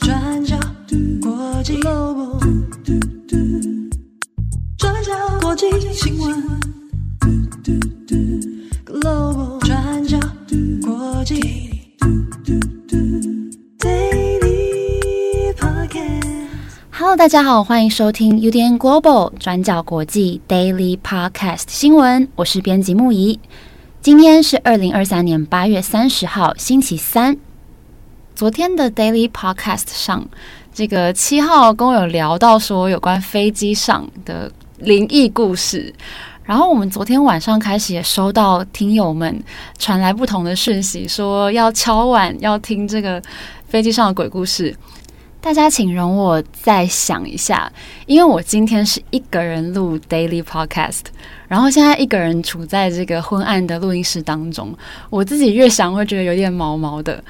转角国际 Global，转角国际新闻 Global，转角国际 Daily Podcast。Hello，大家好，欢迎收听 UDN Global 转角国际 Daily Podcast 新闻，我是编辑木仪。今天是二零二三年八月三十号，星期三。昨天的 Daily Podcast 上，这个七号跟我有聊到说有关飞机上的灵异故事，然后我们昨天晚上开始也收到听友们传来不同的讯息，说要敲碗要听这个飞机上的鬼故事。大家请容我再想一下，因为我今天是一个人录 Daily Podcast，然后现在一个人处在这个昏暗的录音室当中，我自己越想会觉得有点毛毛的。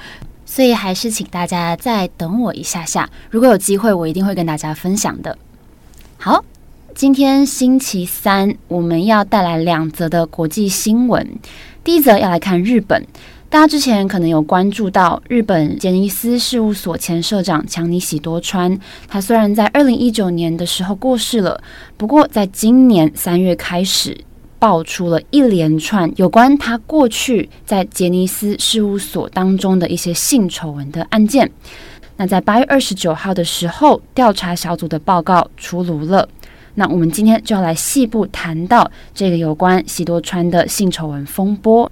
所以还是请大家再等我一下下，如果有机会，我一定会跟大家分享的。好，今天星期三，我们要带来两则的国际新闻。第一则要来看日本，大家之前可能有关注到日本杰尼斯事务所前社长强尼喜多川，他虽然在二零一九年的时候过世了，不过在今年三月开始。爆出了一连串有关他过去在杰尼斯事务所当中的一些性丑闻的案件。那在八月二十九号的时候，调查小组的报告出炉了。那我们今天就要来细部谈到这个有关喜多川的性丑闻风波。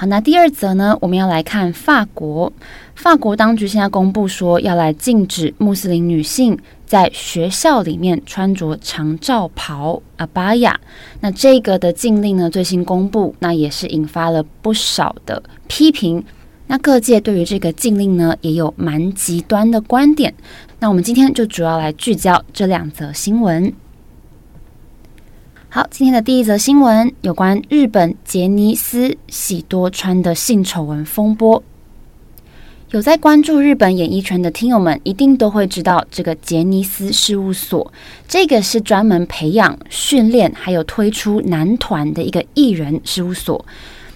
好，那第二则呢，我们要来看法国。法国当局现在公布说，要来禁止穆斯林女性在学校里面穿着长罩袍阿巴亚。那这个的禁令呢，最新公布，那也是引发了不少的批评。那各界对于这个禁令呢，也有蛮极端的观点。那我们今天就主要来聚焦这两则新闻。好，今天的第一则新闻有关日本杰尼斯喜多川的性丑闻风波。有在关注日本演艺圈的听友们，一定都会知道这个杰尼斯事务所，这个是专门培养、训练还有推出男团的一个艺人事务所。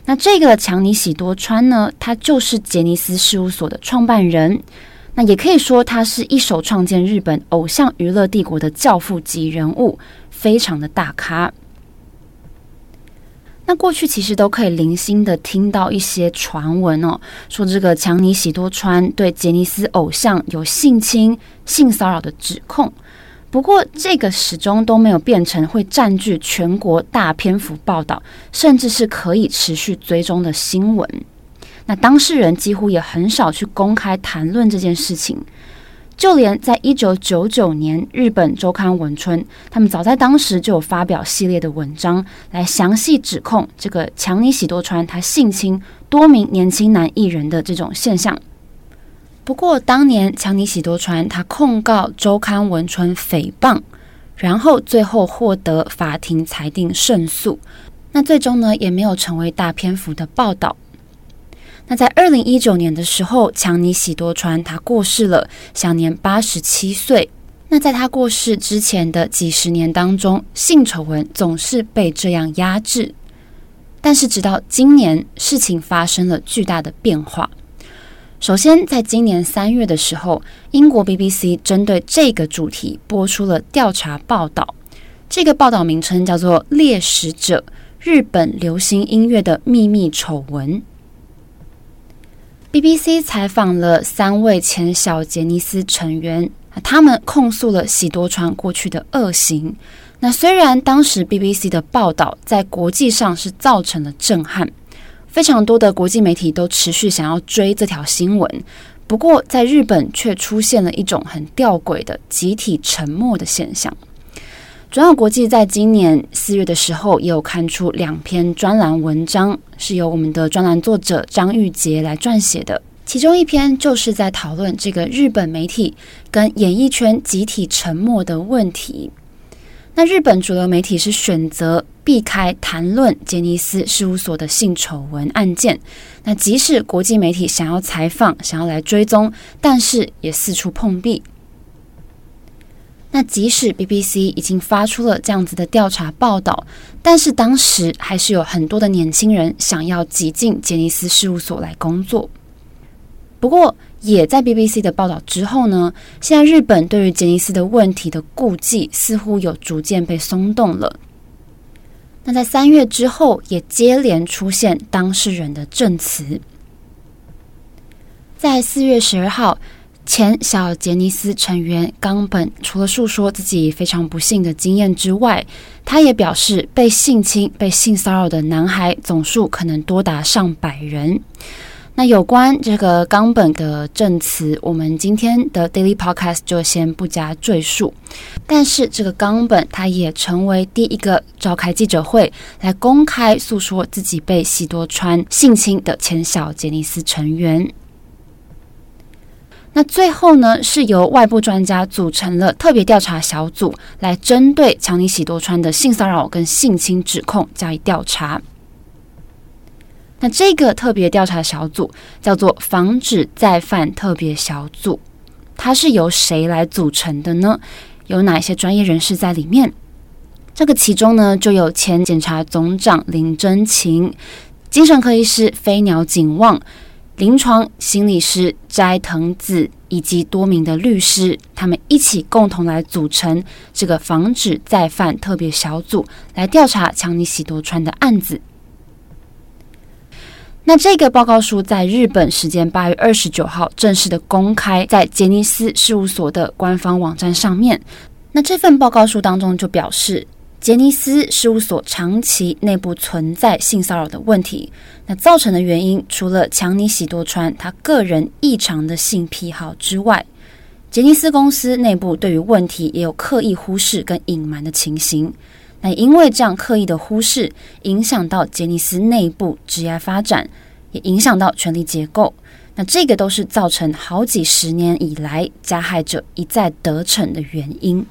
那这个强尼喜多川呢，他就是杰尼斯事务所的创办人。那也可以说，他是一手创建日本偶像娱乐帝国的教父级人物。非常的大咖。那过去其实都可以零星的听到一些传闻哦，说这个强尼喜多川对杰尼斯偶像有性侵、性骚扰的指控。不过这个始终都没有变成会占据全国大篇幅报道，甚至是可以持续追踪的新闻。那当事人几乎也很少去公开谈论这件事情。就连在一九九九年，日本周刊文春，他们早在当时就有发表系列的文章，来详细指控这个强尼喜多川他性侵多名年轻男艺人的这种现象。不过，当年强尼喜多川他控告周刊文春诽谤，然后最后获得法庭裁定胜诉，那最终呢也没有成为大篇幅的报道。那在二零一九年的时候，强尼喜多川他过世了，享年八十七岁。那在他过世之前的几十年当中，性丑闻总是被这样压制。但是直到今年，事情发生了巨大的变化。首先，在今年三月的时候，英国 BBC 针对这个主题播出了调查报道。这个报道名称叫做《猎食者：日本流行音乐的秘密丑闻》。BBC 采访了三位前小杰尼斯成员，他们控诉了喜多川过去的恶行。那虽然当时 BBC 的报道在国际上是造成了震撼，非常多的国际媒体都持续想要追这条新闻，不过在日本却出现了一种很吊诡的集体沉默的现象。转角国际在今年四月的时候，也有刊出两篇专栏文章，是由我们的专栏作者张玉杰来撰写的。其中一篇就是在讨论这个日本媒体跟演艺圈集体沉默的问题。那日本主流媒体是选择避开谈论杰尼斯事务所的性丑闻案件。那即使国际媒体想要采访、想要来追踪，但是也四处碰壁。那即使 BBC 已经发出了这样子的调查报道，但是当时还是有很多的年轻人想要挤进杰尼斯事务所来工作。不过，也在 BBC 的报道之后呢，现在日本对于杰尼斯的问题的顾忌似乎有逐渐被松动了。那在三月之后，也接连出现当事人的证词。在四月十二号，前小杰尼斯成员冈本除了诉说自己非常不幸的经验之外，他也表示被性侵、被性骚扰的男孩总数可能多达上百人。那有关这个冈本的证词，我们今天的 Daily Podcast 就先不加赘述。但是这个冈本他也成为第一个召开记者会来公开诉说自己被喜多川性侵的前小杰尼斯成员。那最后呢，是由外部专家组成了特别调查小组，来针对强尼喜多川的性骚扰跟性侵指控加以调查。那这个特别调查小组叫做防止再犯特别小组，它是由谁来组成的呢？有哪些专业人士在里面？这个其中呢，就有前检察总长林真琴、精神科医师飞鸟景望、临床心理师斋藤子以及多名的律师，他们一起共同来组成这个防止再犯特别小组，来调查强尼喜多川的案子。那这个报告书在日本时间八月二十九号正式的公开在杰尼斯事务所的官方网站上面。那这份报告书当中就表示，杰尼斯事务所长期内部存在性骚扰的问题。那造成的原因，除了强尼喜多川他个人异常的性癖好之外，杰尼斯公司内部对于问题也有刻意忽视跟隐瞒的情形。那因为这样刻意的忽视，影响到杰尼斯内部职业发展，也影响到权力结构。那这个都是造成好几十年以来加害者一再得逞的原因。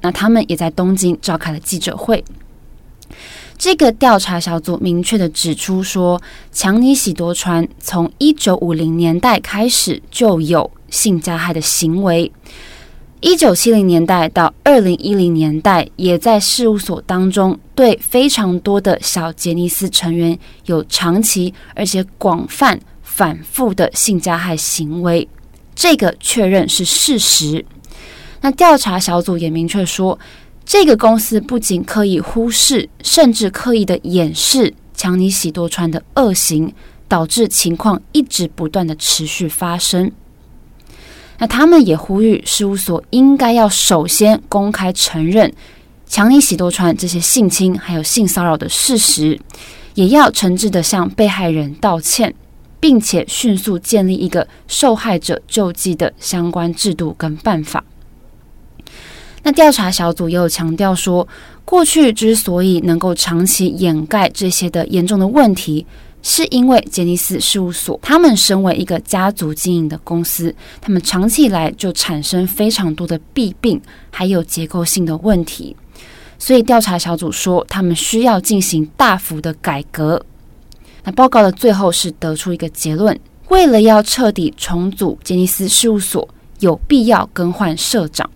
那他们也在东京召开了记者会。这个调查小组明确地指出说，强尼喜多川从一九五零年代开始就有性加害的行为。一九七零年代到二零一零年代，也在事务所当中对非常多的小杰尼斯成员有长期而且广泛反复的性加害行为，这个确认是事实。那调查小组也明确说，这个公司不仅刻意忽视，甚至刻意的掩饰强尼喜多川的恶行，导致情况一直不断的持续发生。那他们也呼吁事务所应该要首先公开承认强尼喜多川这些性侵还有性骚扰的事实，也要诚挚地向被害人道歉，并且迅速建立一个受害者救济的相关制度跟办法。那调查小组也有强调说，过去之所以能够长期掩盖这些的严重的问题。是因为杰尼斯事务所，他们身为一个家族经营的公司，他们长期以来就产生非常多的弊病，还有结构性的问题，所以调查小组说，他们需要进行大幅的改革。那报告的最后是得出一个结论：为了要彻底重组杰尼斯事务所，有必要更换社长。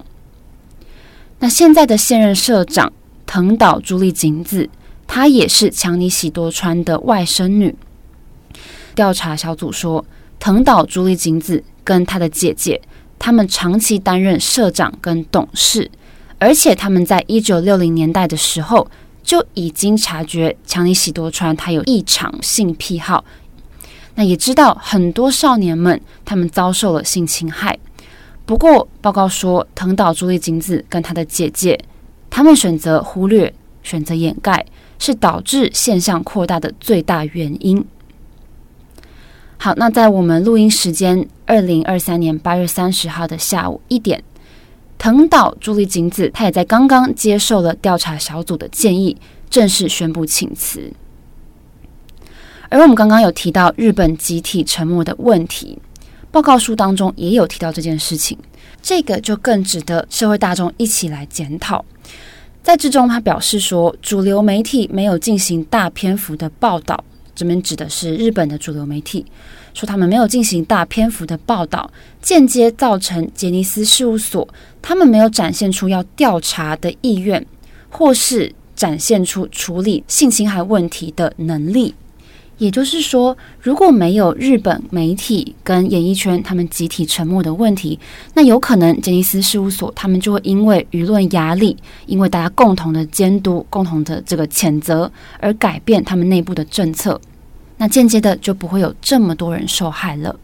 那现在的现任社长藤岛朱莉景子。她也是强尼喜多川的外甥女。调查小组说，藤岛朱莉景子跟她的姐姐，他们长期担任社长跟董事，而且他们在一九六零年代的时候就已经察觉强尼喜多川他有异常性癖好，那也知道很多少年们他们遭受了性侵害。不过报告说，藤岛朱莉景子跟她的姐姐，他们选择忽略，选择掩盖。是导致现象扩大的最大原因。好，那在我们录音时间二零二三年八月三十号的下午一点，藤岛朱莉景子，她也在刚刚接受了调查小组的建议，正式宣布请辞。而我们刚刚有提到日本集体沉默的问题，报告书当中也有提到这件事情，这个就更值得社会大众一起来检讨。在之中，他表示说，主流媒体没有进行大篇幅的报道，这边指的是日本的主流媒体，说他们没有进行大篇幅的报道，间接造成杰尼斯事务所他们没有展现出要调查的意愿，或是展现出处理性侵害问题的能力，也就是说，如果没有日本媒体跟演艺圈他们集体沉默的问题，那有可能杰尼斯事务所他们就会因为舆论压力，因为大家共同的监督、共同的这个谴责而改变他们内部的政策，那间接的就不会有这么多人受害了。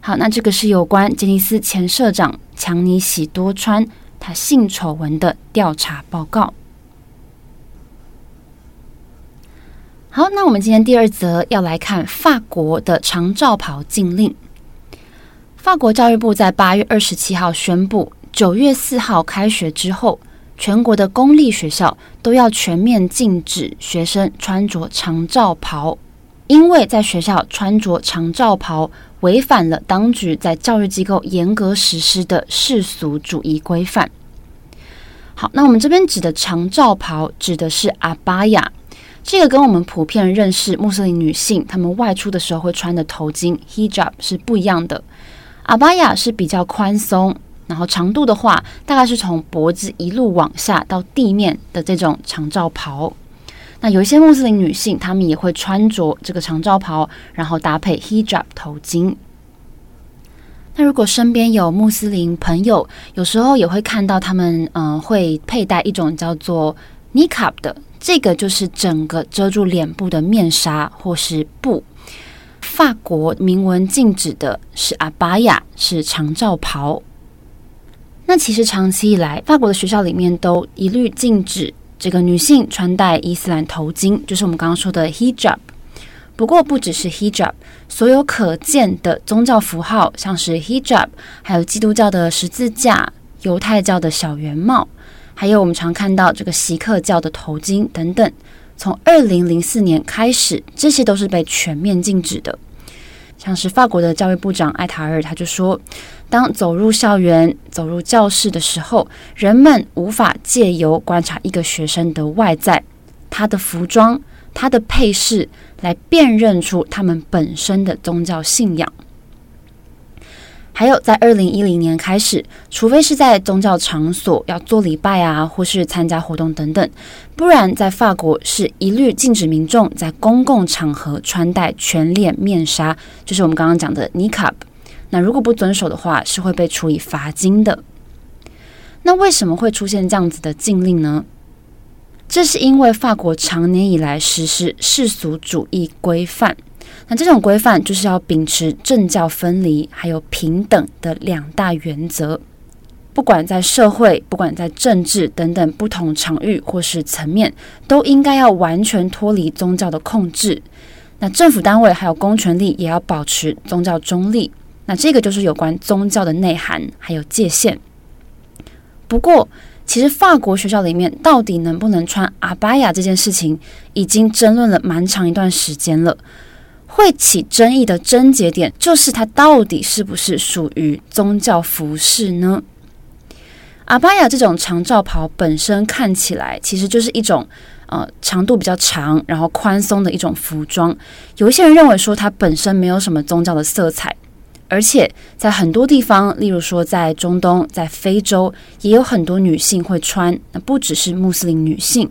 好，那这个是有关杰尼斯前社长强尼喜多川他性丑闻的调查报告。好，那我们今天第二则要来看法国的长罩袍禁令。法国教育部在八月二十七号宣布，九月四号开学之后，全国的公立学校都要全面禁止学生穿着长罩袍，因为在学校穿着长罩袍违反了当局在教育机构严格实施的世俗主义规范。好，那我们这边指的长罩袍指的是阿巴亚。这个跟我们普遍认识穆斯林女性她们外出的时候会穿的头巾 hijab 是不一样的。阿巴亚是比较宽松，然后长度的话大概是从脖子一路往下到地面的这种长罩袍。那有一些穆斯林女性她们也会穿着这个长罩袍，然后搭配 hijab 头巾。那如果身边有穆斯林朋友，有时候也会看到他们嗯、会佩戴一种叫做 niqab 的。这个就是整个遮住脸部的面纱或是布。法国明文禁止的是阿巴亚，是长罩袍。那其实长期以来，法国的学校里面都一律禁止这个女性穿戴伊斯兰头巾，就是我们刚刚说的 hijab。不过不只是 hijab，所有可见的宗教符号，像是 hijab，还有基督教的十字架、犹太教的小圆帽。还有我们常看到这个锡克教的头巾等等，从二零零四年开始，这些都是被全面禁止的。像是法国的教育部长艾塔尔，他就说，当走入校园、走入教室的时候，人们无法借由观察一个学生的外在、他的服装、他的配饰，来辨认出他们本身的宗教信仰。还有，在二零一零年开始，除非是在宗教场所要做礼拜啊，或是参加活动等等，不然在法国是一律禁止民众在公共场合穿戴全脸面纱，就是我们刚刚讲的尼卡。那如果不遵守的话，是会被处以罚金的。那为什么会出现这样子的禁令呢？这是因为法国长年以来实施世俗主义规范。那这种规范就是要秉持政教分离，还有平等的两大原则。不管在社会，不管在政治等等不同场域或是层面，都应该要完全脱离宗教的控制。那政府单位还有公权力也要保持宗教中立。那这个就是有关宗教的内涵还有界限。不过，其实法国学校里面到底能不能穿阿巴亚这件事情，已经争论了蛮长一段时间了。会起争议的症结点，就是它到底是不是属于宗教服饰呢？阿巴亚这种长罩袍本身看起来其实就是一种呃长度比较长，然后宽松的一种服装。有一些人认为说它本身没有什么宗教的色彩，而且在很多地方，例如说在中东、在非洲，也有很多女性会穿，那不只是穆斯林女性。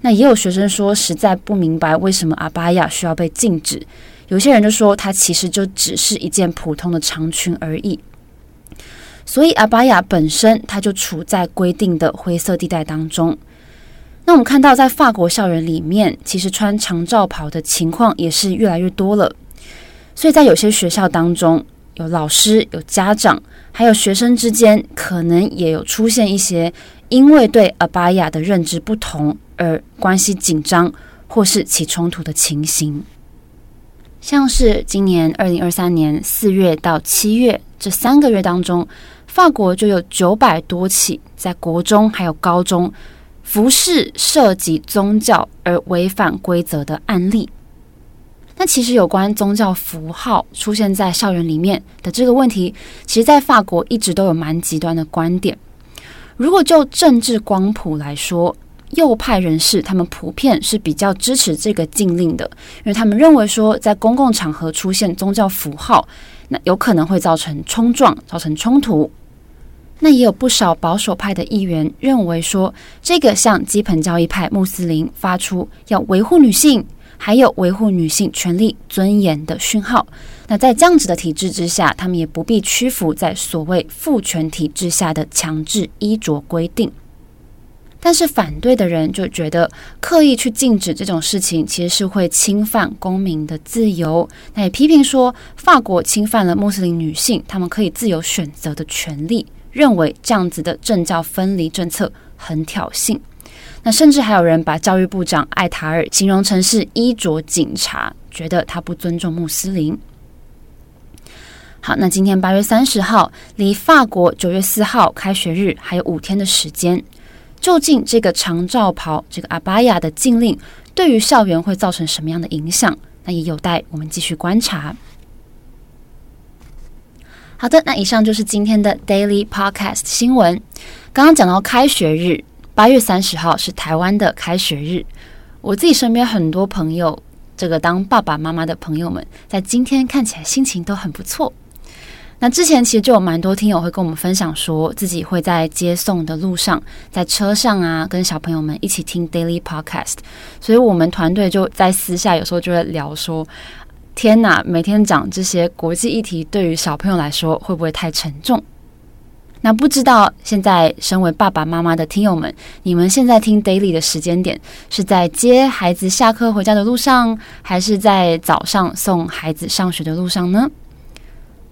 那也有学生说，实在不明白为什么阿巴亚需要被禁止。有些人就说，它其实就只是一件普通的长裙而已。所以阿巴亚本身，它就处在规定的灰色地带当中。那我们看到，在法国校园里面，其实穿长罩袍的情况也是越来越多了。所以在有些学校当中，有老师、有家长，还有学生之间，可能也有出现一些因为对阿巴亚的认知不同。而关系紧张或是起冲突的情形，像是今年二零二三年四月到七月这三个月当中，法国就有九百多起在国中还有高中服饰涉及宗教而违反规则的案例。那其实有关宗教符号出现在校园里面的这个问题，其实在法国一直都有蛮极端的观点。如果就政治光谱来说，右派人士他们普遍是比较支持这个禁令的，因为他们认为说，在公共场合出现宗教符号，那有可能会造成冲撞、造成冲突。那也有不少保守派的议员认为说，这个向基本教义派穆斯林发出要维护女性、还有维护女性权利尊严的讯号。那在这样子的体制之下，他们也不必屈服在所谓父权体制下的强制衣着规定。但是反对的人就觉得，刻意去禁止这种事情，其实是会侵犯公民的自由。那也批评说，法国侵犯了穆斯林女性她们可以自由选择的权利，认为这样子的政教分离政策很挑衅。那甚至还有人把教育部长艾塔尔形容成是衣着警察，觉得他不尊重穆斯林。好，那今天八月三十号，离法国九月四号开学日还有五天的时间。究竟这个长罩袍、这个阿巴亚的禁令对于校园会造成什么样的影响？那也有待我们继续观察。好的，那以上就是今天的 Daily Podcast 新闻。刚刚讲到开学日，八月三十号是台湾的开学日。我自己身边很多朋友，这个当爸爸妈妈的朋友们，在今天看起来心情都很不错。那之前其实就有蛮多听友会跟我们分享，说自己会在接送的路上，在车上啊，跟小朋友们一起听 Daily Podcast。所以我们团队就在私下有时候就会聊说：“天哪，每天讲这些国际议题，对于小朋友来说会不会太沉重？”那不知道现在身为爸爸妈妈的听友们，你们现在听 Daily 的时间点是在接孩子下课回家的路上，还是在早上送孩子上学的路上呢？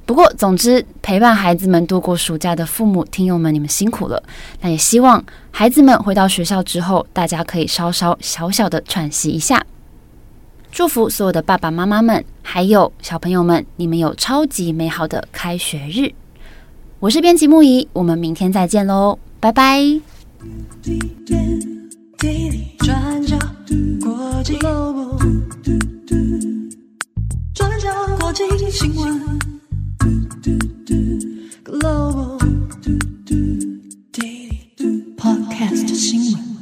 不过，总之，陪伴孩子们度过暑假的父母、听友们，你们辛苦了。那也希望孩子们回到学校之后，大家可以稍稍小小的喘息一下。祝福所有的爸爸妈妈们，还有小朋友们，你们有超级美好的开学日。我是编辑木仪，我们明天再见喽，拜拜。Podcast